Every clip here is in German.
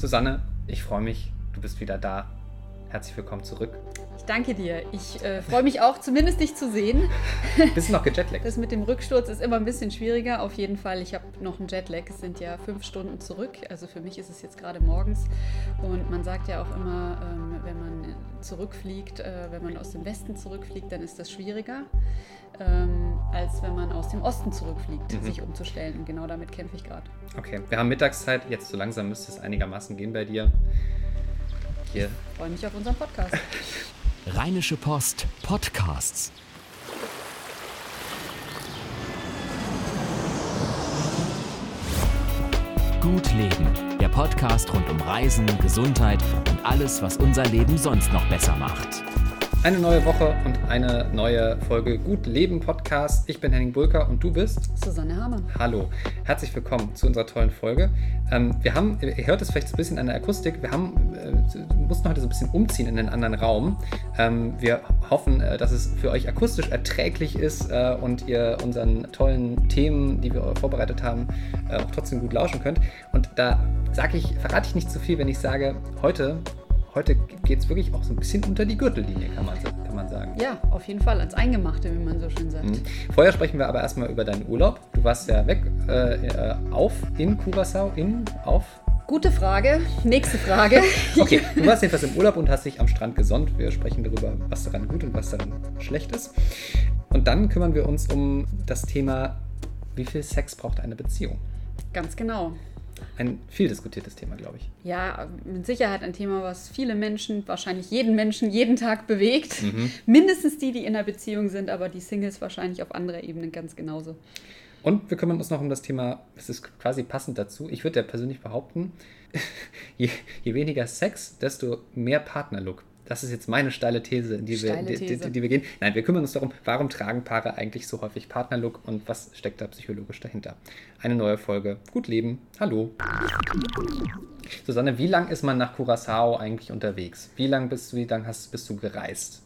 Susanne, ich freue mich, du bist wieder da. Herzlich willkommen zurück. Danke dir. Ich äh, freue mich auch, zumindest dich zu sehen. Bist du noch gejetlaggt? Das mit dem Rücksturz ist immer ein bisschen schwieriger. Auf jeden Fall, ich habe noch einen Jetlag. Es sind ja fünf Stunden zurück. Also für mich ist es jetzt gerade morgens. Und man sagt ja auch immer, ähm, wenn man zurückfliegt, äh, wenn man aus dem Westen zurückfliegt, dann ist das schwieriger, ähm, als wenn man aus dem Osten zurückfliegt, mhm. sich umzustellen. Und genau damit kämpfe ich gerade. Okay, wir haben Mittagszeit. Jetzt so langsam müsste es einigermaßen gehen bei dir. Hier. Ich freue mich auf unseren Podcast. Rheinische Post Podcasts. Gut Leben, der Podcast rund um Reisen, Gesundheit und alles, was unser Leben sonst noch besser macht. Eine neue Woche und eine neue Folge Gut Leben Podcast. Ich bin Henning Bulker und du bist Susanne Hamann. Hallo, herzlich willkommen zu unserer tollen Folge. Ähm, wir haben, ihr hört es vielleicht so ein bisschen an der Akustik, wir haben, äh, mussten heute so ein bisschen umziehen in einen anderen Raum. Ähm, wir hoffen, äh, dass es für euch akustisch erträglich ist äh, und ihr unseren tollen Themen, die wir vorbereitet haben, äh, auch trotzdem gut lauschen könnt. Und da sage ich, verrate ich nicht zu viel, wenn ich sage, heute heute geht es wirklich auch so ein bisschen unter die Gürtellinie, kann man, kann man sagen. Ja, auf jeden Fall, als Eingemachte, wie man so schön sagt. Mhm. Vorher sprechen wir aber erstmal über deinen Urlaub. Du warst ja weg, äh, äh auf, in Curacao, in, auf? Gute Frage. Nächste Frage. okay, du warst jedenfalls im Urlaub und hast dich am Strand gesonnt. Wir sprechen darüber, was daran gut und was daran schlecht ist. Und dann kümmern wir uns um das Thema, wie viel Sex braucht eine Beziehung? Ganz genau ein viel diskutiertes Thema, glaube ich. Ja, mit Sicherheit ein Thema, was viele Menschen, wahrscheinlich jeden Menschen, jeden Tag bewegt. Mhm. Mindestens die, die in einer Beziehung sind, aber die Singles wahrscheinlich auf anderer Ebene ganz genauso. Und wir kümmern uns noch um das Thema, es ist quasi passend dazu. Ich würde ja persönlich behaupten, je, je weniger Sex, desto mehr Partnerlook. Das ist jetzt meine steile These, in die, steile wir, These. Die, die, wir gehen. Nein, wir kümmern uns darum, warum tragen Paare eigentlich so häufig Partnerlook und was steckt da psychologisch dahinter. Eine neue Folge. Gut Leben. Hallo. Susanne, wie lang ist man nach Curacao eigentlich unterwegs? Wie lang bist du, wie lang hast, bist du gereist?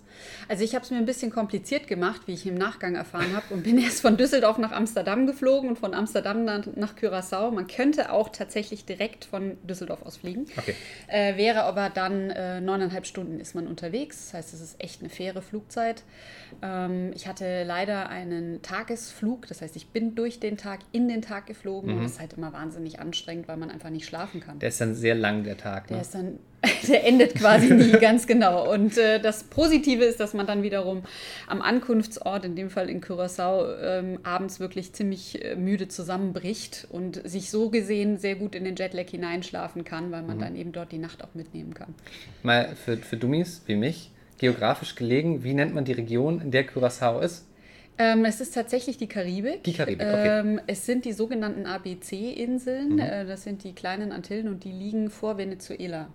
Also ich habe es mir ein bisschen kompliziert gemacht, wie ich im Nachgang erfahren habe und bin erst von Düsseldorf nach Amsterdam geflogen und von Amsterdam dann nach Curaçao. Man könnte auch tatsächlich direkt von Düsseldorf aus fliegen. Okay. Äh, wäre aber dann äh, neuneinhalb Stunden ist man unterwegs. Das heißt, es ist echt eine faire Flugzeit. Ähm, ich hatte leider einen Tagesflug. Das heißt, ich bin durch den Tag in den Tag geflogen mhm. und das ist halt immer wahnsinnig anstrengend, weil man einfach nicht schlafen kann. Der ist dann sehr lang, der Tag. Ne? Der ist dann der endet quasi nie ganz genau. Und äh, das Positive ist, dass man dann wiederum am Ankunftsort, in dem Fall in Curaçao, ähm, abends wirklich ziemlich äh, müde zusammenbricht und sich so gesehen sehr gut in den Jetlag hineinschlafen kann, weil man mhm. dann eben dort die Nacht auch mitnehmen kann. Mal für, für Dummies wie mich, geografisch gelegen, wie nennt man die Region, in der Curaçao ist? Ähm, es ist tatsächlich die Karibik. Die Karibik, okay. Ähm, es sind die sogenannten ABC-Inseln. Mhm. Äh, das sind die kleinen Antillen und die liegen vor Venezuela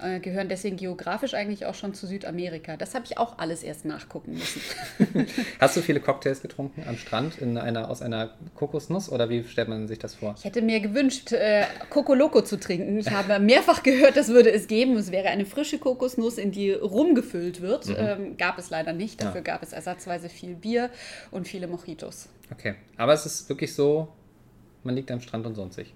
äh, gehören deswegen geografisch eigentlich auch schon zu Südamerika. Das habe ich auch alles erst nachgucken müssen. Hast du viele Cocktails getrunken am Strand in einer, aus einer Kokosnuss oder wie stellt man sich das vor? Ich hätte mir gewünscht, äh, Coco Loco zu trinken. Ich habe mehrfach gehört, das würde es geben. Es wäre eine frische Kokosnuss, in die rumgefüllt wird. Mhm. Ähm, gab es leider nicht. Dafür ja. gab es ersatzweise viel Bier und viele Mojitos. Okay, aber es ist wirklich so, man liegt am Strand und sonst sich.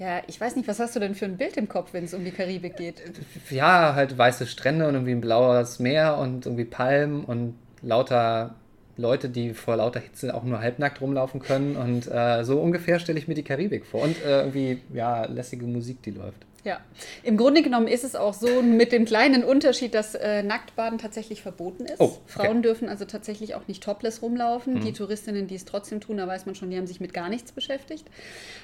Ja, ich weiß nicht, was hast du denn für ein Bild im Kopf, wenn es um die Karibik geht? Ja, halt weiße Strände und irgendwie ein blaues Meer und irgendwie Palmen und lauter Leute, die vor lauter Hitze auch nur halbnackt rumlaufen können. Und äh, so ungefähr stelle ich mir die Karibik vor. Und äh, irgendwie, ja, lässige Musik, die läuft. Ja, im Grunde genommen ist es auch so mit dem kleinen Unterschied, dass äh, Nacktbaden tatsächlich verboten ist. Oh, okay. Frauen dürfen also tatsächlich auch nicht topless rumlaufen. Mhm. Die Touristinnen, die es trotzdem tun, da weiß man schon, die haben sich mit gar nichts beschäftigt.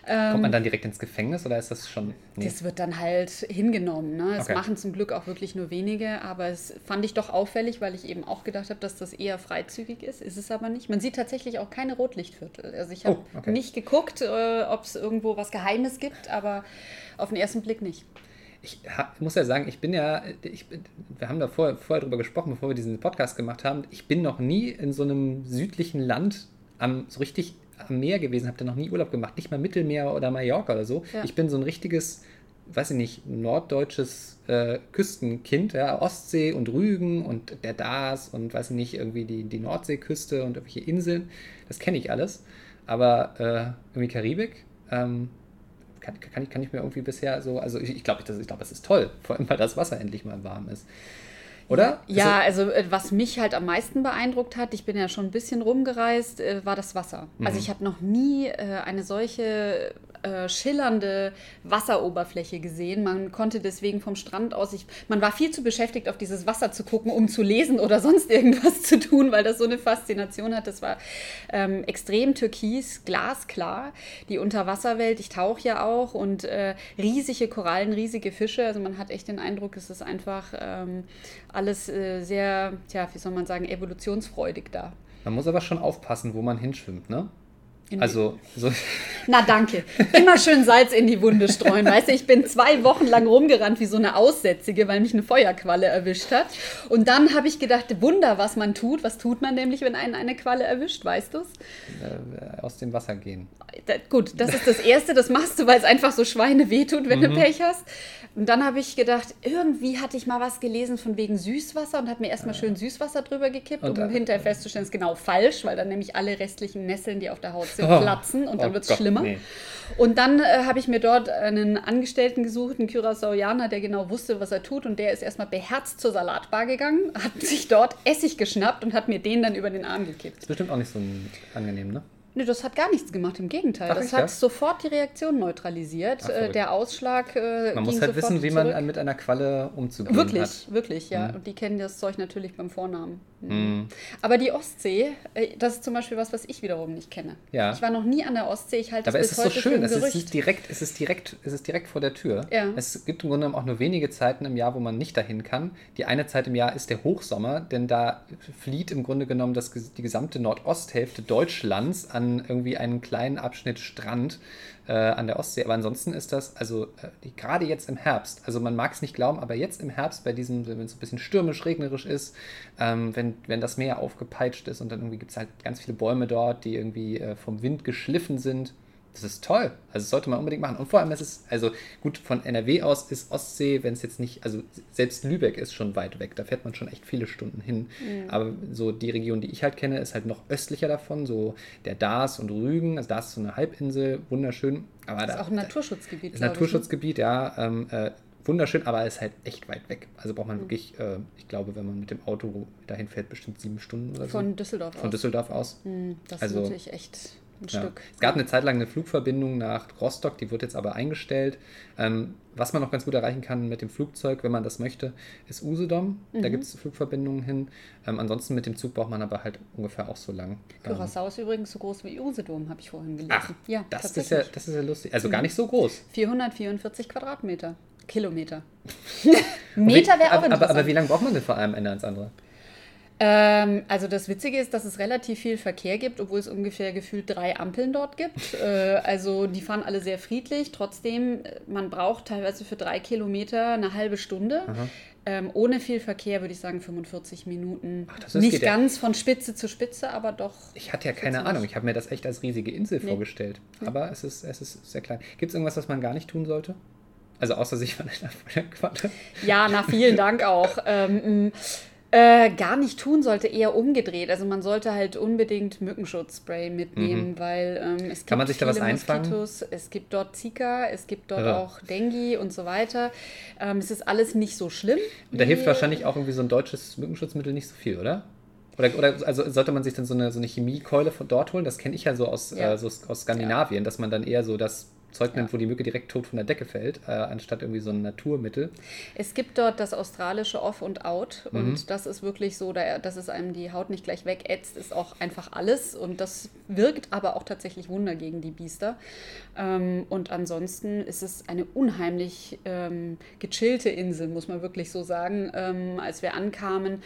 Ähm, Kommt man dann direkt ins Gefängnis oder ist das schon. Nee. Das wird dann halt hingenommen. Ne? Das okay. machen zum Glück auch wirklich nur wenige, aber es fand ich doch auffällig, weil ich eben auch gedacht habe, dass das eher freizügig ist. Ist es aber nicht. Man sieht tatsächlich auch keine Rotlichtviertel. Also ich habe oh, okay. nicht geguckt, äh, ob es irgendwo was Geheimes gibt, aber auf den ersten Blick nicht. Ich muss ja sagen, ich bin ja, ich, wir haben da vorher, vorher drüber gesprochen, bevor wir diesen Podcast gemacht haben. Ich bin noch nie in so einem südlichen Land am, so richtig am Meer gewesen, habe da noch nie Urlaub gemacht, nicht mal Mittelmeer oder Mallorca oder so. Ja. Ich bin so ein richtiges, weiß ich nicht, norddeutsches äh, Küstenkind, ja, Ostsee und Rügen und der Dars und weiß ich nicht, irgendwie die, die Nordseeküste und irgendwelche Inseln. Das kenne ich alles. Aber äh, irgendwie Karibik, ähm, kann, kann, ich, kann ich mir irgendwie bisher so, also ich, ich glaube, ich glaube, es ist toll, vor allem weil das Wasser endlich mal warm ist. Oder? Ja, also, also äh, was mich halt am meisten beeindruckt hat, ich bin ja schon ein bisschen rumgereist, äh, war das Wasser. Mhm. Also ich habe noch nie äh, eine solche äh, schillernde Wasseroberfläche gesehen. Man konnte deswegen vom Strand aus, ich, man war viel zu beschäftigt, auf dieses Wasser zu gucken, um zu lesen oder sonst irgendwas zu tun, weil das so eine Faszination hat. Das war ähm, extrem türkis, glasklar. Die Unterwasserwelt, ich tauche ja auch und äh, riesige Korallen, riesige Fische. Also man hat echt den Eindruck, es ist einfach ähm, alles äh, sehr, tja, wie soll man sagen, evolutionsfreudig da. Man muss aber schon aufpassen, wo man hinschwimmt, ne? Also, so. Na danke. Immer schön Salz in die Wunde streuen. Weißt du, ich bin zwei Wochen lang rumgerannt wie so eine Aussätzige, weil mich eine Feuerqualle erwischt hat. Und dann habe ich gedacht, Wunder, was man tut. Was tut man nämlich, wenn einen eine Qualle erwischt? Weißt du es? Äh, aus dem Wasser gehen. Da, gut, das ist das Erste. Das machst du, weil es einfach so Schweine wehtut, wenn mhm. du Pech hast. Und dann habe ich gedacht, irgendwie hatte ich mal was gelesen von wegen Süßwasser und habe mir erstmal schön Süßwasser drüber gekippt, und, um hinterher festzustellen, es ist genau falsch, weil dann nämlich alle restlichen Nesseln, die auf der Haut sind, oh. platzen und dann oh wird es schlimmer. Nee. Und dann äh, habe ich mir dort einen Angestellten gesucht, einen Curaçaoianer, der genau wusste, was er tut und der ist erstmal beherzt zur Salatbar gegangen, hat sich dort Essig geschnappt und hat mir den dann über den Arm gekippt. Das ist bestimmt auch nicht so angenehm, ne? Nee, das hat gar nichts gemacht, im Gegenteil. Ach, das hat ja? sofort die Reaktion neutralisiert. Ach, äh, der Ausschlag. Äh, man muss halt wissen, wie zurück. man mit einer Qualle umzugehen wirklich, hat. Wirklich, wirklich, ja. Mhm. Und die kennen das Zeug natürlich beim Vornamen. Mhm. Aber die Ostsee, äh, das ist zum Beispiel was, was ich wiederum nicht kenne. Ja. Ich war noch nie an der Ostsee. Ich halte Aber es ist so schön. Es ist, direkt, es, ist direkt, es ist direkt vor der Tür. Ja. Es gibt im Grunde genommen auch nur wenige Zeiten im Jahr, wo man nicht dahin kann. Die eine Zeit im Jahr ist der Hochsommer, denn da flieht im Grunde genommen das, die gesamte Nordosthälfte Deutschlands an irgendwie einen kleinen Abschnitt Strand äh, an der Ostsee. Aber ansonsten ist das, also äh, gerade jetzt im Herbst, also man mag es nicht glauben, aber jetzt im Herbst, bei diesem, wenn es ein bisschen stürmisch, regnerisch ist, ähm, wenn, wenn das Meer aufgepeitscht ist und dann irgendwie gibt es halt ganz viele Bäume dort, die irgendwie äh, vom Wind geschliffen sind das ist toll. Also das sollte man unbedingt machen. Und vor allem, es ist, also gut, von NRW aus ist Ostsee, wenn es jetzt nicht, also selbst Lübeck ist schon weit weg, da fährt man schon echt viele Stunden hin. Mhm. Aber so die Region, die ich halt kenne, ist halt noch östlicher davon, so der Dars und Rügen. Also Dars ist so eine Halbinsel, wunderschön. Aber das ist da, auch ein Naturschutzgebiet. Ist Naturschutzgebiet, ich, ne? ja. Ähm, äh, wunderschön, aber ist halt echt weit weg. Also braucht man mhm. wirklich, äh, ich glaube, wenn man mit dem Auto dahin fährt, bestimmt sieben Stunden oder so. Von Düsseldorf aus. Von Düsseldorf aus. Mhm, das also, ist natürlich echt ein ja. Stück. Es gab eine Zeit lang eine Flugverbindung nach Rostock, die wird jetzt aber eingestellt. Ähm, was man noch ganz gut erreichen kann mit dem Flugzeug, wenn man das möchte, ist Usedom. Mhm. Da gibt es Flugverbindungen hin. Ähm, ansonsten mit dem Zug braucht man aber halt ungefähr auch so lang. Curaçao ähm, ist übrigens so groß wie Usedom, habe ich vorhin gelesen. Ach, ja, das, ist ja, das ist ja lustig. Also mhm. gar nicht so groß. 444 Quadratmeter. Kilometer. Meter wäre auch aber, aber, aber wie lange braucht man denn vor einem Ende ans andere? Ähm, also das Witzige ist, dass es relativ viel Verkehr gibt, obwohl es ungefähr gefühlt drei Ampeln dort gibt. äh, also die fahren alle sehr friedlich. Trotzdem, äh, man braucht teilweise für drei Kilometer eine halbe Stunde. Ähm, ohne viel Verkehr würde ich sagen 45 Minuten. Ach, Nicht ganz ja. von Spitze zu Spitze, aber doch. Ich hatte ja keine Ahnung. Ich habe mir das echt als riesige Insel nee. vorgestellt. Aber es, ist, es ist sehr klein. Gibt es irgendwas, was man gar nicht tun sollte? Also außer sich von der Qualle? Ja, na vielen Dank auch. Ähm, äh, gar nicht tun sollte, eher umgedreht. Also man sollte halt unbedingt Mückenschutzspray mitnehmen, mhm. weil ähm, es gibt Kann man sich da was einfangen? Moskitos, es gibt dort Zika, es gibt dort ja. auch Dengue und so weiter. Ähm, es ist alles nicht so schlimm. Und da hilft wahrscheinlich auch irgendwie so ein deutsches Mückenschutzmittel nicht so viel, oder? Oder, oder also sollte man sich dann so eine, so eine Chemiekeule von dort holen? Das kenne ich ja so aus, ja. Äh, so aus Skandinavien, ja. dass man dann eher so das Zeug nimmt, ja. wo die Mücke direkt tot von der Decke fällt, äh, anstatt irgendwie so ein Naturmittel. Es gibt dort das australische Off und Out mhm. und das ist wirklich so, da, dass es einem die Haut nicht gleich wegätzt, ist auch einfach alles und das wirkt aber auch tatsächlich Wunder gegen die Biester. Ähm, und ansonsten ist es eine unheimlich ähm, gechillte Insel, muss man wirklich so sagen. Ähm, als wir ankamen,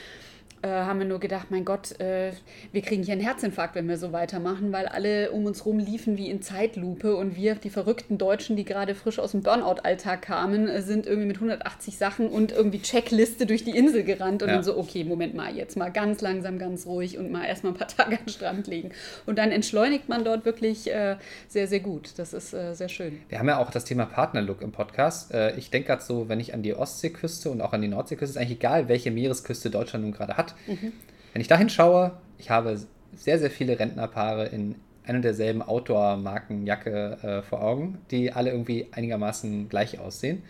äh, haben wir nur gedacht, mein Gott, äh, wir kriegen hier einen Herzinfarkt, wenn wir so weitermachen, weil alle um uns rum liefen wie in Zeitlupe und wir, die verrückten Deutschen, die gerade frisch aus dem Burnout-Alltag kamen, äh, sind irgendwie mit 180 Sachen und irgendwie Checkliste durch die Insel gerannt und ja. dann so, okay, Moment mal, jetzt mal ganz langsam, ganz ruhig und mal erstmal ein paar Tage am Strand legen. Und dann entschleunigt man dort wirklich äh, sehr, sehr gut. Das ist äh, sehr schön. Wir haben ja auch das Thema Partnerlook im Podcast. Äh, ich denke gerade so, wenn ich an die Ostseeküste und auch an die Nordseeküste, ist eigentlich egal, welche Meeresküste Deutschland nun gerade hat, Mhm. Wenn ich dahin schaue, ich habe sehr, sehr viele Rentnerpaare in ein und derselben Outdoor-Markenjacke äh, vor Augen, die alle irgendwie einigermaßen gleich aussehen.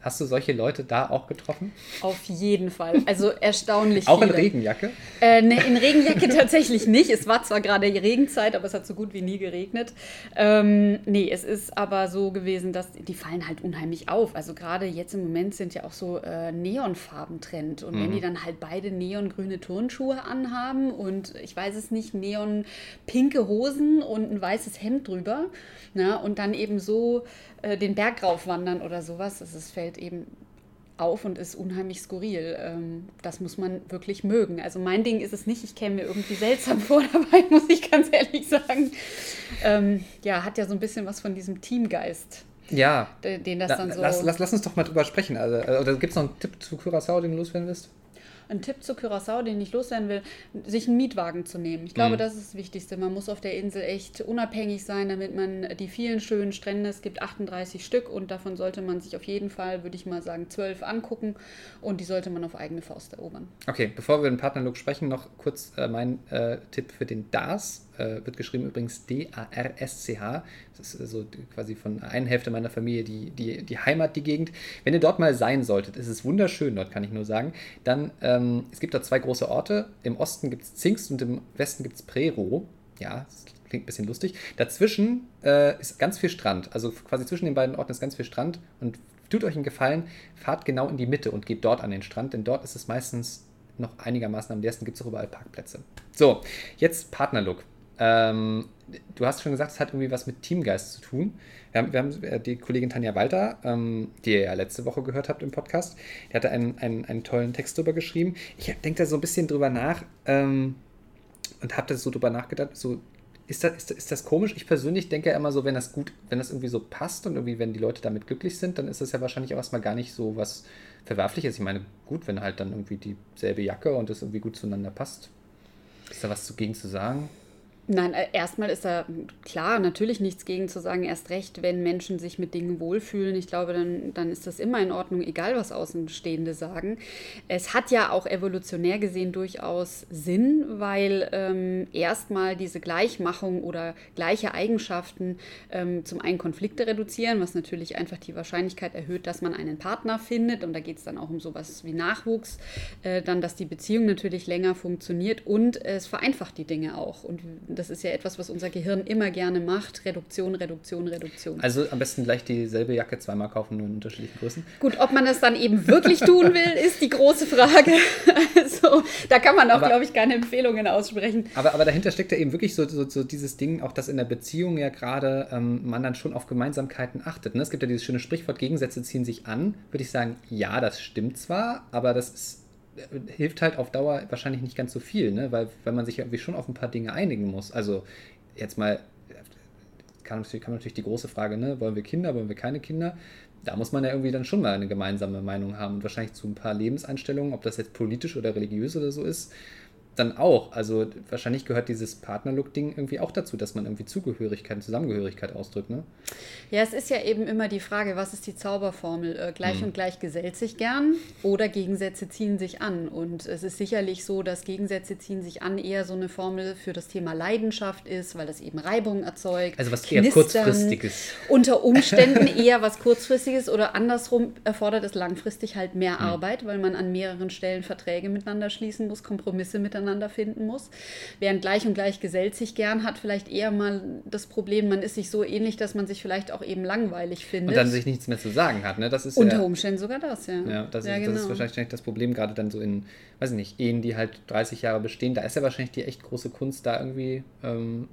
Hast du solche Leute da auch getroffen? Auf jeden Fall. Also erstaunlich. auch viele. in Regenjacke? Äh, ne, in Regenjacke tatsächlich nicht. Es war zwar gerade Regenzeit, aber es hat so gut wie nie geregnet. Ähm, nee, es ist aber so gewesen, dass die fallen halt unheimlich auf. Also gerade jetzt im Moment sind ja auch so äh, Neonfarben Trend. Und mhm. wenn die dann halt beide neongrüne Turnschuhe anhaben und ich weiß es nicht, neonpinke Hosen und ein weißes Hemd drüber, na, ne, und dann eben so äh, den Berg raufwandern oder sowas. Es fällt eben auf und ist unheimlich skurril. Ähm, das muss man wirklich mögen. Also mein Ding ist es nicht, ich käme mir irgendwie seltsam vor dabei, muss ich ganz ehrlich sagen. Ähm, ja, hat ja so ein bisschen was von diesem Teamgeist. Ja. Den das dann so. Lass, lass, lass uns doch mal drüber sprechen. Also, äh, oder gibt es noch einen Tipp zu Curaçao, den du loswerden willst? Ein Tipp zu Curaçao, den ich loswerden will, sich einen Mietwagen zu nehmen. Ich glaube, mhm. das ist das Wichtigste. Man muss auf der Insel echt unabhängig sein, damit man die vielen schönen Strände, es gibt 38 Stück und davon sollte man sich auf jeden Fall, würde ich mal sagen, 12 angucken und die sollte man auf eigene Faust erobern. Okay, bevor wir den Partnerlook sprechen, noch kurz äh, mein äh, Tipp für den DAS äh, wird geschrieben übrigens D-A-R-S-C-H. Das ist so quasi von einer Hälfte meiner Familie die, die, die Heimat, die Gegend. Wenn ihr dort mal sein solltet, ist es wunderschön dort, kann ich nur sagen. Dann, ähm, es gibt da zwei große Orte. Im Osten gibt es Zingst und im Westen gibt es Prero. Ja, das klingt ein bisschen lustig. Dazwischen äh, ist ganz viel Strand. Also quasi zwischen den beiden Orten ist ganz viel Strand. Und tut euch einen Gefallen, fahrt genau in die Mitte und geht dort an den Strand, denn dort ist es meistens noch einigermaßen am ersten gibt es auch überall Parkplätze. So, jetzt Partnerlook. Ähm, du hast schon gesagt, es hat irgendwie was mit Teamgeist zu tun. Wir haben, wir haben äh, die Kollegin Tanja Walter, ähm, die ihr ja letzte Woche gehört habt im Podcast, die hatte einen, einen, einen tollen Text darüber geschrieben. Ich denke da so ein bisschen drüber nach ähm, und habe da so drüber nachgedacht, so ist das, ist, ist das komisch? Ich persönlich denke ja immer so, wenn das gut, wenn das irgendwie so passt und irgendwie, wenn die Leute damit glücklich sind, dann ist das ja wahrscheinlich auch erstmal gar nicht so was Verwerfliches. Ich meine, gut, wenn halt dann irgendwie dieselbe Jacke und das irgendwie gut zueinander passt. Ist da was dagegen zu sagen? Nein, äh, erstmal ist da klar natürlich nichts gegen zu sagen, erst recht, wenn Menschen sich mit Dingen wohlfühlen. Ich glaube, dann, dann ist das immer in Ordnung, egal was Außenstehende sagen. Es hat ja auch evolutionär gesehen durchaus Sinn, weil ähm, erstmal diese Gleichmachung oder gleiche Eigenschaften ähm, zum einen Konflikte reduzieren, was natürlich einfach die Wahrscheinlichkeit erhöht, dass man einen Partner findet. Und da geht es dann auch um sowas wie Nachwuchs. Äh, dann, dass die Beziehung natürlich länger funktioniert und es vereinfacht die Dinge auch. Und das ist ja etwas, was unser Gehirn immer gerne macht. Reduktion, Reduktion, Reduktion. Also am besten gleich dieselbe Jacke zweimal kaufen, nur in unterschiedlichen Größen. Gut, ob man das dann eben wirklich tun will, ist die große Frage. Also da kann man auch, glaube ich, keine Empfehlungen aussprechen. Aber, aber dahinter steckt ja eben wirklich so, so, so dieses Ding, auch dass in der Beziehung ja gerade ähm, man dann schon auf Gemeinsamkeiten achtet. Ne? Es gibt ja dieses schöne Sprichwort, Gegensätze ziehen sich an. Würde ich sagen, ja, das stimmt zwar, aber das ist hilft halt auf Dauer wahrscheinlich nicht ganz so viel, ne? weil, weil man sich irgendwie schon auf ein paar Dinge einigen muss. Also jetzt mal, kann, kann man natürlich die große Frage, ne? wollen wir Kinder, wollen wir keine Kinder? Da muss man ja irgendwie dann schon mal eine gemeinsame Meinung haben und wahrscheinlich zu ein paar Lebenseinstellungen, ob das jetzt politisch oder religiös oder so ist, dann auch. Also wahrscheinlich gehört dieses Partnerlook-Ding irgendwie auch dazu, dass man irgendwie Zugehörigkeit und Zusammengehörigkeit ausdrückt, ne? Ja, es ist ja eben immer die Frage, was ist die Zauberformel? Äh, gleich mhm. und gleich gesellt sich gern oder Gegensätze ziehen sich an. Und es ist sicherlich so, dass Gegensätze ziehen sich an eher so eine Formel für das Thema Leidenschaft ist, weil das eben Reibung erzeugt. Also was Knistern, eher kurzfristiges. Unter Umständen eher was kurzfristiges oder andersrum erfordert es langfristig halt mehr mhm. Arbeit, weil man an mehreren Stellen Verträge miteinander schließen muss, Kompromisse miteinander miteinander finden muss. Während gleich und gleich gesellt sich gern hat vielleicht eher mal das Problem, man ist sich so ähnlich, dass man sich vielleicht auch eben langweilig findet. Und dann sich nichts mehr zu sagen hat. Ne? Das ist Unter ja, Umständen sogar das, ja. Ja, das, ja, ist, genau. das ist wahrscheinlich das Problem, gerade dann so in, weiß ich nicht, Ehen, die halt 30 Jahre bestehen. Da ist ja wahrscheinlich die echt große Kunst, da irgendwie ähm,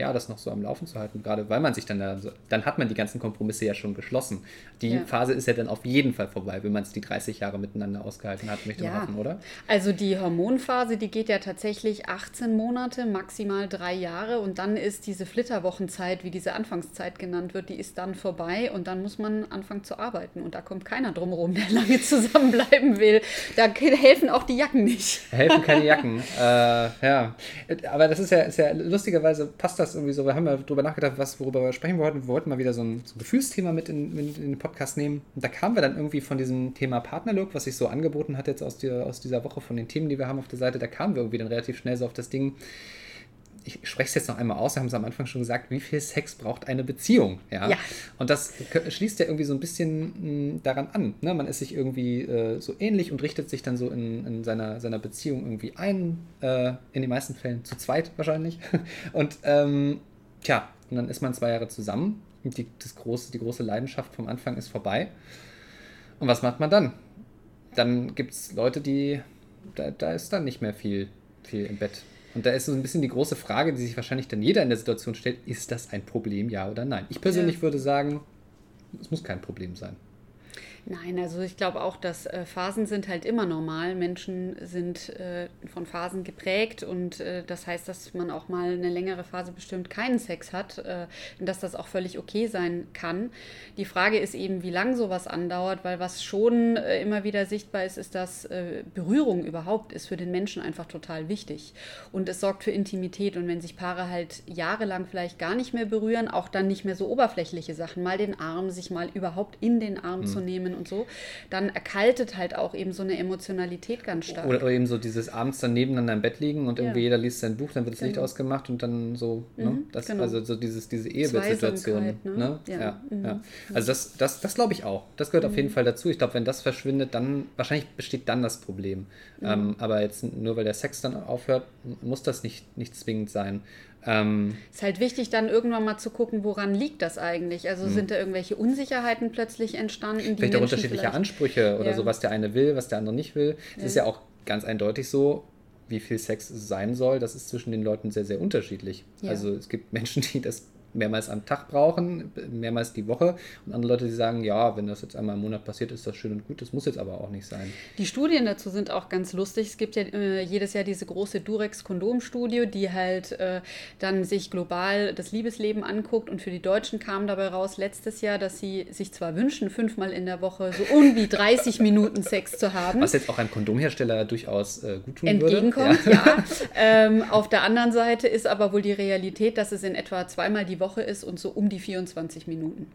ja, das noch so am Laufen zu halten, gerade weil man sich dann da, dann hat man die ganzen Kompromisse ja schon geschlossen. Die ja. Phase ist ja dann auf jeden Fall vorbei, wenn man es die 30 Jahre miteinander ausgehalten hat, möchte ja. man hoffen, oder? Also die Hormonphase, die geht ja tatsächlich 18 Monate, maximal drei Jahre und dann ist diese Flitterwochenzeit, wie diese Anfangszeit genannt wird, die ist dann vorbei und dann muss man anfangen zu arbeiten und da kommt keiner drumherum, der lange zusammenbleiben will. Da helfen auch die Jacken nicht. Helfen keine Jacken, äh, ja. Aber das ist ja, ist ja lustigerweise passt das irgendwie so, wir haben ja darüber nachgedacht, was, worüber wir sprechen wollten. Wir wollten mal wieder so ein, so ein Gefühlsthema mit in, in, in, den Podcast nehmen. Und da kamen wir dann irgendwie von diesem Thema Partnerlook, was sich so angeboten hat jetzt aus, die, aus dieser Woche von den Themen, die wir haben auf der Seite, da kamen wir irgendwie dann relativ schnell so auf das Ding, ich spreche es jetzt noch einmal aus, wir haben es am Anfang schon gesagt, wie viel Sex braucht eine Beziehung? Ja. ja. Und das schließt ja irgendwie so ein bisschen mh, hm, daran an. Ne? Man ist sich irgendwie äh, so ähnlich und richtet sich dann so in, in seiner, seiner Beziehung irgendwie ein, äh, in den meisten Fällen zu zweit wahrscheinlich. Und ähm, tja, und dann ist man zwei Jahre zusammen und die, das große, die große Leidenschaft vom Anfang ist vorbei. Und was macht man dann? Dann gibt es Leute, die, da, da ist dann nicht mehr viel, viel im Bett. Und da ist so ein bisschen die große Frage, die sich wahrscheinlich dann jeder in der Situation stellt, ist das ein Problem, ja oder nein? Ich persönlich ja. würde sagen, es muss kein Problem sein. Nein, also ich glaube auch, dass äh, Phasen sind halt immer normal. Menschen sind äh, von Phasen geprägt und äh, das heißt, dass man auch mal eine längere Phase bestimmt keinen Sex hat äh, und dass das auch völlig okay sein kann. Die Frage ist eben, wie lange sowas andauert, weil was schon äh, immer wieder sichtbar ist, ist, dass äh, Berührung überhaupt ist für den Menschen einfach total wichtig und es sorgt für Intimität und wenn sich Paare halt jahrelang vielleicht gar nicht mehr berühren, auch dann nicht mehr so oberflächliche Sachen, mal den Arm, sich mal überhaupt in den Arm mhm. zu nehmen und so, dann erkaltet halt auch eben so eine Emotionalität ganz stark. Oder, oder eben so dieses abends dann nebeneinander im Bett liegen und irgendwie ja. jeder liest sein Buch, dann wird das genau. Licht ausgemacht und dann so, ne? mhm, ne? das, genau. also so dieses, diese Ehebettsituation. Ne? ne? Ja. Ja, mhm. ja. Also das, das, das glaube ich auch. Das gehört mhm. auf jeden Fall dazu. Ich glaube, wenn das verschwindet, dann wahrscheinlich besteht dann das Problem. Mhm. Ähm, aber jetzt nur weil der Sex dann aufhört, muss das nicht, nicht zwingend sein. Ähm, ist halt wichtig, dann irgendwann mal zu gucken, woran liegt das eigentlich? Also mh. sind da irgendwelche Unsicherheiten plötzlich entstanden? Die vielleicht auch unterschiedliche vielleicht, Ansprüche oder ja. so, was der eine will, was der andere nicht will. Es ja. ist ja auch ganz eindeutig so, wie viel Sex sein soll. Das ist zwischen den Leuten sehr, sehr unterschiedlich. Ja. Also es gibt Menschen, die das mehrmals am Tag brauchen, mehrmals die Woche. Und andere Leute, die sagen, ja, wenn das jetzt einmal im Monat passiert, ist das schön und gut. Das muss jetzt aber auch nicht sein. Die Studien dazu sind auch ganz lustig. Es gibt ja äh, jedes Jahr diese große Durex-Kondom-Studie, die halt äh, dann sich global das Liebesleben anguckt. Und für die Deutschen kam dabei raus letztes Jahr, dass sie sich zwar wünschen, fünfmal in der Woche so um die 30 Minuten Sex zu haben. Was jetzt auch einem Kondomhersteller durchaus äh, gut tun Entgegenkommt, würde. ja. ja. Ähm, auf der anderen Seite ist aber wohl die Realität, dass es in etwa zweimal die Woche ist und so um die 24 Minuten.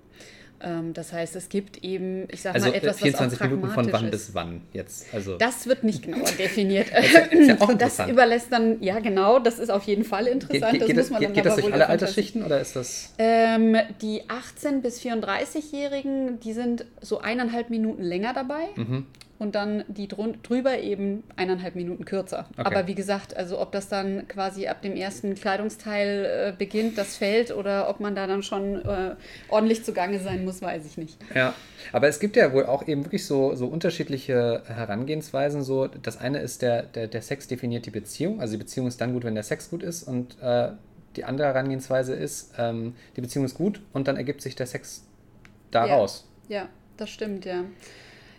Ähm, das heißt, es gibt eben, ich sage also, mal, etwas, 24 was auch Minuten von wann ist. bis wann jetzt? Also das wird nicht genauer definiert. das, ist ja auch das überlässt dann, ja genau, das ist auf jeden Fall interessant. Ge, ge, geht das, muss man geht, geht das durch alle Altersschichten oder ist das? Ähm, die 18- bis 34-Jährigen, die sind so eineinhalb Minuten länger dabei. Mhm und dann die drüber eben eineinhalb Minuten kürzer. Okay. Aber wie gesagt, also ob das dann quasi ab dem ersten Kleidungsteil äh, beginnt, das fällt, oder ob man da dann schon äh, ordentlich zugange sein muss, weiß ich nicht. Ja, aber es gibt ja wohl auch eben wirklich so, so unterschiedliche Herangehensweisen. So, das eine ist, der, der, der Sex definiert die Beziehung. Also die Beziehung ist dann gut, wenn der Sex gut ist und äh, die andere Herangehensweise ist, ähm, die Beziehung ist gut und dann ergibt sich der Sex daraus. Ja, ja das stimmt, ja.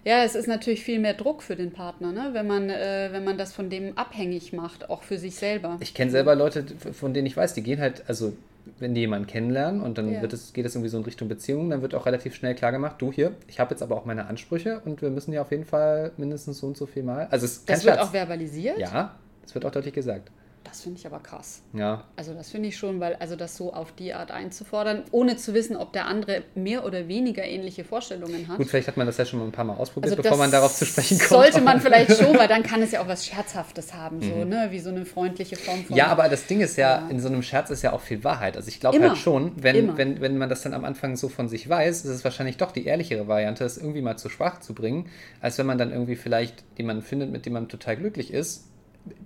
Ja, es ist natürlich viel mehr Druck für den Partner, ne? wenn, man, äh, wenn man das von dem abhängig macht, auch für sich selber. Ich kenne selber Leute, von denen ich weiß, die gehen halt, also wenn die jemanden kennenlernen und dann ja. wird es, geht es irgendwie so in Richtung Beziehung, dann wird auch relativ schnell klar gemacht, du hier, ich habe jetzt aber auch meine Ansprüche und wir müssen ja auf jeden Fall mindestens so und so viel mal. Also es das wird auch verbalisiert? Ja, es wird auch deutlich gesagt. Das finde ich aber krass. Ja. Also das finde ich schon, weil also das so auf die Art einzufordern, ohne zu wissen, ob der andere mehr oder weniger ähnliche Vorstellungen hat. Gut, vielleicht hat man das ja schon mal ein paar Mal ausprobiert, also bevor man darauf zu sprechen kommt. Sollte man vielleicht schon, weil dann kann es ja auch was Scherzhaftes haben, so, mhm. ne? wie so eine freundliche Form von. Ja, aber das Ding ist ja, ja. in so einem Scherz ist ja auch viel Wahrheit. Also ich glaube halt schon, wenn, wenn, wenn man das dann am Anfang so von sich weiß, ist es wahrscheinlich doch die ehrlichere Variante, es irgendwie mal zur Sprache zu bringen, als wenn man dann irgendwie vielleicht jemanden findet, mit dem man total glücklich ist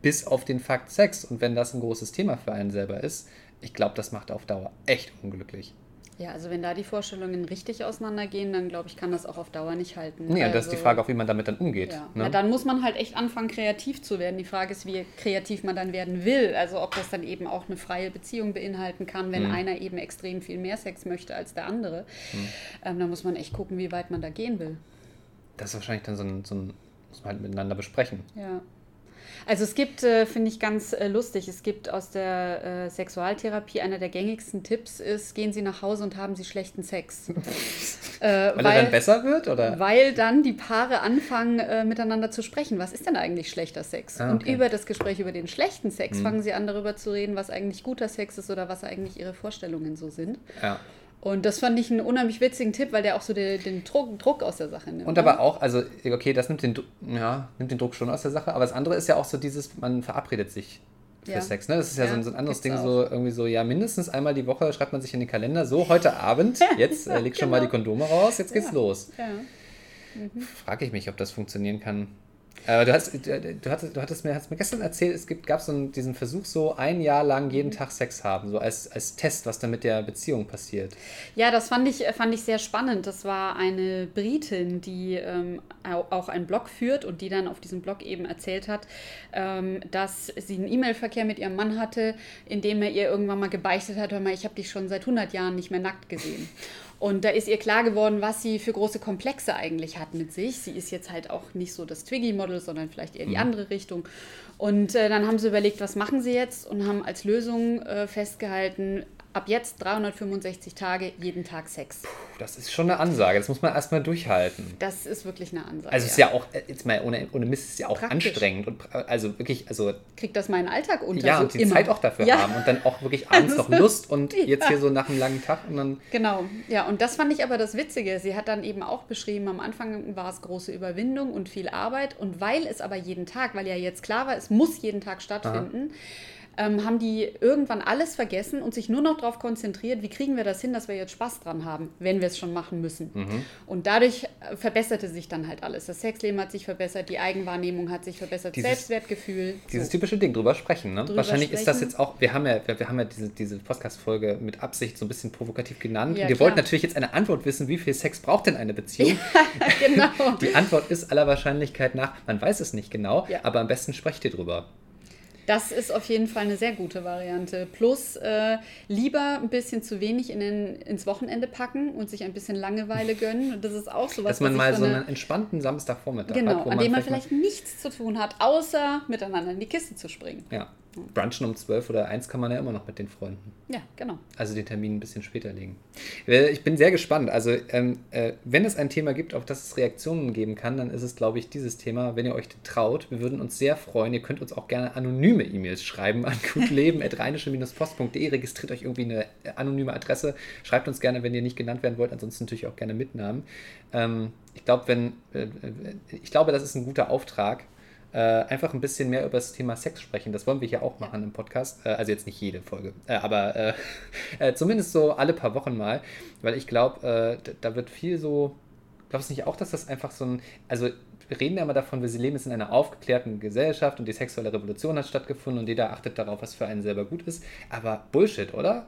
bis auf den Fakt Sex. Und wenn das ein großes Thema für einen selber ist, ich glaube, das macht auf Dauer echt unglücklich. Ja, also wenn da die Vorstellungen richtig auseinandergehen, dann glaube ich, kann das auch auf Dauer nicht halten. Nee, also, das ist die Frage, auch wie man damit dann umgeht. Ja. Ne? ja. dann muss man halt echt anfangen, kreativ zu werden. Die Frage ist, wie kreativ man dann werden will. Also ob das dann eben auch eine freie Beziehung beinhalten kann, wenn mhm. einer eben extrem viel mehr Sex möchte als der andere. Mhm. Ähm, da muss man echt gucken, wie weit man da gehen will. Das ist wahrscheinlich dann so ein, so ein muss man halt miteinander besprechen. Ja. Also es gibt, äh, finde ich ganz äh, lustig, es gibt aus der äh, Sexualtherapie einer der gängigsten Tipps ist, gehen Sie nach Hause und haben Sie schlechten Sex. weil, weil, er dann besser wird? Oder? Weil dann die Paare anfangen äh, miteinander zu sprechen. Was ist denn eigentlich schlechter Sex? Ah, okay. Und über das Gespräch über den schlechten Sex mhm. fangen sie an darüber zu reden, was eigentlich guter Sex ist oder was eigentlich ihre Vorstellungen so sind. Ja. Und das fand ich einen unheimlich witzigen Tipp, weil der auch so den, den Druck, Druck, aus der Sache nimmt. Und aber ne? auch, also okay, das nimmt den, ja, nimmt den Druck schon aus der Sache, aber das andere ist ja auch so dieses, man verabredet sich für ja. Sex. Ne? Das ist ja, ja so, ein, so, ein, anderes Ding, auch. so irgendwie so, ja, mindestens einmal die Woche schreibt man sich in den Kalender, so heute Abend, jetzt äh, leg schon genau. mal die Kondome raus, jetzt geht's los. Mhm. Frage ich mich, ob das funktionieren kann. Äh, du, hast, du, hattest, du hattest mir, hast mir gestern erzählt, es gibt, gab so einen, diesen Versuch, so ein Jahr lang jeden mhm. Tag Sex haben, so als, als Test, was dann mit der Beziehung passiert. Ja, das fand ich, fand ich sehr spannend. Das war eine Britin, die ähm, auch einen Blog führt und die dann auf diesem Blog eben erzählt hat, ähm, dass sie einen E-Mail-Verkehr mit ihrem Mann hatte, in dem er ihr irgendwann mal gebeichtet hat, hör mal, ich habe dich schon seit 100 Jahren nicht mehr nackt gesehen. Und da ist ihr klar geworden, was sie für große Komplexe eigentlich hat mit sich. Sie ist jetzt halt auch nicht so das Twiggy-Model, sondern vielleicht eher die mhm. andere Richtung. Und äh, dann haben sie überlegt, was machen sie jetzt und haben als Lösung äh, festgehalten, ab jetzt 365 Tage, jeden Tag Sex. Puh, das ist schon eine Ansage. Das muss man erstmal durchhalten. Das ist wirklich eine Ansage. Also es ist ja auch, äh, jetzt mal ohne, ohne Mist, ist ja auch Praktisch. anstrengend. Und äh, also wirklich, also. Kriegt das meinen Alltag unter. Ja, so und die immer. Zeit auch dafür ja. haben und dann auch wirklich abends noch Lust und ja. jetzt hier so nach einem langen Tag und dann. Genau, ja, und das fand ich aber das Witzige. Sie hat dann eben auch beschrieben, am Anfang war es große Überwindung und viel Arbeit. Und weil es aber jeden Tag, weil ja jetzt klar war, es muss jeden Tag stattfinden. Aha ähm, haben die irgendwann alles vergessen und sich nur noch darauf konzentriert, wie kriegen wir das hin, dass wir jetzt Spaß dran haben, wenn wir es schon machen müssen. Mhm. Und dadurch äh, verbesserte sich dann halt alles. Das Sexleben hat sich verbessert, die Eigenwahrnehmung hat sich verbessert, dieses, Selbstwertgefühl. Dieses so. typische Ding, drüber sprechen. Ne? Drüber Wahrscheinlich sprechen. ist das jetzt auch, wir haben ja, wir, wir haben ja diese, diese Podcast-Folge mit Absicht so ein bisschen provokativ genannt. Ja, und wir wollten natürlich jetzt eine Antwort wissen, wie viel Sex braucht denn eine Beziehung? Ja, genau. die Antwort ist aller Wahrscheinlichkeit nach, man weiß es nicht genau, ja. aber am besten sprecht ihr drüber. Das ist auf jeden Fall eine sehr gute Variante. Plus äh, lieber ein bisschen zu wenig in den, ins Wochenende packen und sich ein bisschen Langeweile gönnen. Und das ist auch so was. Dass man mal so einen entspannten Samstagvormittag genau, hat. Genau, an dem man vielleicht nichts zu tun hat, außer miteinander in die Kiste zu springen. Ja. Brunchen um 12 oder 1 kann man ja immer noch mit den Freunden. Ja, genau. Also den Termin ein bisschen später legen. Äh, ich bin sehr gespannt. Also, ähm, äh, wenn es ein Thema gibt, auf das es Reaktionen geben kann, dann ist es, glaube ich, dieses Thema, wenn ihr euch traut. Wir würden uns sehr freuen. Ihr könnt uns auch gerne anonyme E-Mails schreiben an gutleben.rheinische-post.de. Registriert euch irgendwie eine anonyme Adresse. Schreibt uns gerne, wenn ihr nicht genannt werden wollt. Ansonsten natürlich auch gerne mitnahmen. Ähm, ich glaube, wenn, äh, äh ich glaube, das ist ein guter Auftrag äh, einfach ein bisschen mehr über das Thema Sex sprechen. Das wollen wir hier auch machen im Podcast. Äh, also jetzt nicht jede Folge, äh, aber äh, äh, zumindest so alle paar Wochen mal, weil ich glaube, äh, da wird viel so. Glaubst du nicht auch, dass das einfach so ein. Also wir reden ja immer davon, wir leben jetzt in einer aufgeklärten Gesellschaft und die sexuelle Revolution hat stattgefunden und jeder achtet darauf, was für einen selber gut ist. Aber Bullshit, oder?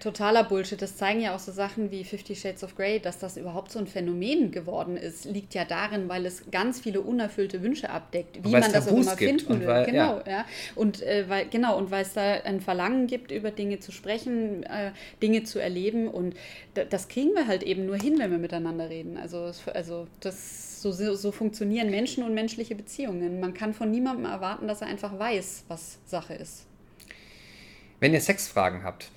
Totaler Bullshit. Das zeigen ja auch so Sachen wie Fifty Shades of Grey, dass das überhaupt so ein Phänomen geworden ist, liegt ja darin, weil es ganz viele unerfüllte Wünsche abdeckt, wie man das auch immer finden will. Weil, genau, ja. ja. Und äh, weil genau und weil es da ein Verlangen gibt, über Dinge zu sprechen, äh, Dinge zu erleben und das kriegen wir halt eben nur hin, wenn wir miteinander reden. Also also das so, so funktionieren Menschen und menschliche Beziehungen. Man kann von niemandem erwarten, dass er einfach weiß, was Sache ist. Wenn ihr Sexfragen habt,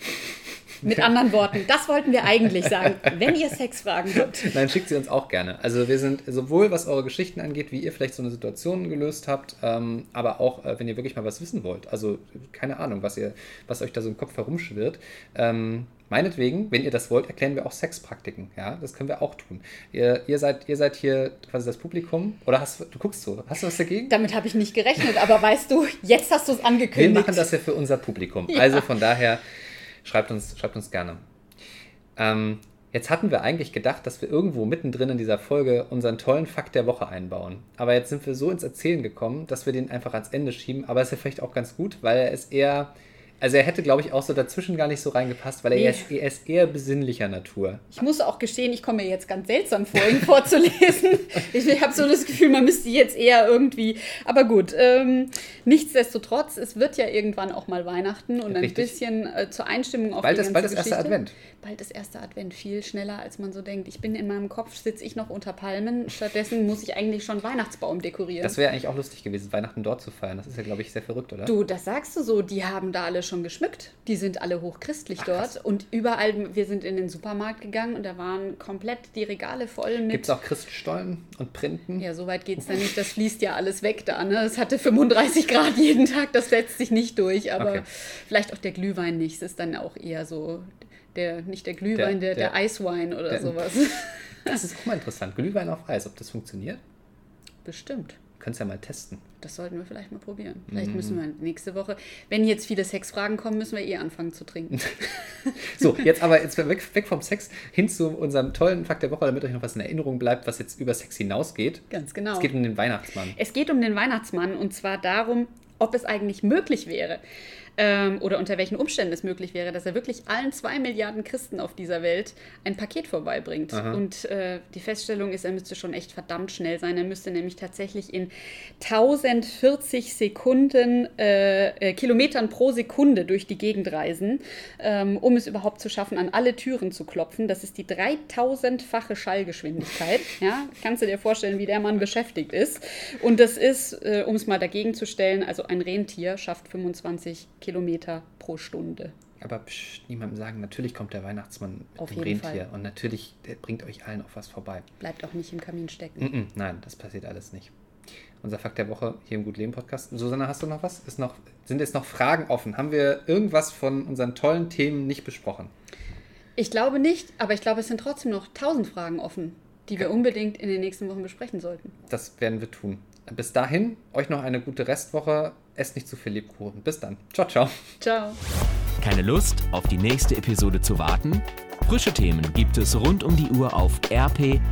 mit anderen Worten, das wollten wir eigentlich sagen. Wenn ihr Sexfragen habt. Nein, schickt sie uns auch gerne. Also wir sind sowohl, was eure Geschichten angeht, wie ihr vielleicht so eine Situation gelöst habt, ähm, aber auch, äh, wenn ihr wirklich mal was wissen wollt. Also keine Ahnung, was ihr, was euch da so im Kopf herumschwirrt. Ähm, Meinetwegen, wenn ihr das wollt, erklären wir auch Sexpraktiken. Ja, das können wir auch tun. Ihr, ihr, seid, ihr seid hier quasi das Publikum. Oder hast du guckst so, hast du was dagegen? Damit habe ich nicht gerechnet, aber weißt du, jetzt hast du es angekündigt. Wir machen das ja für unser Publikum. Ja. Also von daher Schreibt uns, schreibt uns gerne. Ähm, jetzt hatten wir eigentlich gedacht, dass wir irgendwo mittendrin in dieser Folge unseren tollen Fakt der Woche einbauen. Aber jetzt sind wir so ins Erzählen gekommen, dass wir den einfach ans Ende schieben. Aber es ist ja vielleicht auch ganz gut, weil er ist eher also er hätte, glaube ich, auch so dazwischen gar nicht so reingepasst, weil er, nee. ist, er ist eher besinnlicher Natur. Ich muss auch gestehen, ich komme mir jetzt ganz seltsam vor, ihn vorzulesen. ich habe so das Gefühl, man müsste jetzt eher irgendwie. Aber gut, ähm, nichtsdestotrotz, es wird ja irgendwann auch mal Weihnachten und ein bisschen äh, zur Einstimmung auf bald die ganze Bald ist erster Advent. Bald ist erster Advent, viel schneller, als man so denkt. Ich bin in meinem Kopf, sitze ich noch unter Palmen. Stattdessen muss ich eigentlich schon Weihnachtsbaum dekorieren. Das wäre eigentlich auch lustig gewesen, Weihnachten dort zu feiern. Das ist ja, glaube ich, sehr verrückt, oder? Du, das sagst du so. Die haben da alle schon schon geschmückt. Die sind alle hochchristlich Ach, dort. Krass. Und überall, wir sind in den Supermarkt gegangen und da waren komplett die Regale voll mit. Gibt es auch Christstollen und Printen? Ja, so weit geht es da nicht. Das fließt ja alles weg da. Ne? Es hatte 35 Grad jeden Tag, das setzt sich nicht durch. Aber okay. vielleicht auch der Glühwein nicht. Es ist dann auch eher so, der, nicht der Glühwein, der, der, der, der Eiswein oder der, sowas. Das ist auch mal interessant. Glühwein auf Eis, ob das funktioniert? Bestimmt. Können es ja mal testen. Das sollten wir vielleicht mal probieren. Vielleicht mm. müssen wir nächste Woche, wenn jetzt viele Sexfragen kommen, müssen wir eh anfangen zu trinken. so, jetzt aber jetzt weg, weg vom Sex hin zu unserem tollen Fakt der Woche, damit euch noch was in Erinnerung bleibt, was jetzt über Sex hinausgeht. Ganz genau. Es geht um den Weihnachtsmann. Es geht um den Weihnachtsmann und zwar darum, ob es eigentlich möglich wäre, ähm, oder unter welchen Umständen es möglich wäre, dass er wirklich allen zwei Milliarden Christen auf dieser Welt ein Paket vorbeibringt. Aha. Und äh, die Feststellung ist, er müsste schon echt verdammt schnell sein. Er müsste nämlich tatsächlich in 1040 Sekunden, äh, äh, Kilometern pro Sekunde durch die Gegend reisen, ähm, um es überhaupt zu schaffen, an alle Türen zu klopfen. Das ist die 3000-fache Schallgeschwindigkeit. Ja? Kannst du dir vorstellen, wie der Mann beschäftigt ist. Und das ist, äh, um es mal dagegen zu stellen, also ein Rentier schafft 25 Kilometer pro Stunde. Aber psch, niemandem sagen, natürlich kommt der Weihnachtsmann mit Auf dem Rentier Fall. und natürlich der bringt euch allen auch was vorbei. Bleibt auch nicht im Kamin stecken. Mm -mm, nein, das passiert alles nicht. Unser Fakt der Woche hier im Gut Leben Podcast. Susanne, hast du noch was? Ist noch, sind jetzt noch Fragen offen? Haben wir irgendwas von unseren tollen Themen nicht besprochen? Ich glaube nicht, aber ich glaube, es sind trotzdem noch tausend Fragen offen, die wir unbedingt in den nächsten Wochen besprechen sollten. Das werden wir tun. Bis dahin, euch noch eine gute Restwoche. Esst nicht zu viel Lebkuchen. Bis dann. Ciao, ciao. Ciao. Keine Lust, auf die nächste Episode zu warten? Frische Themen gibt es rund um die Uhr auf rp-online.de.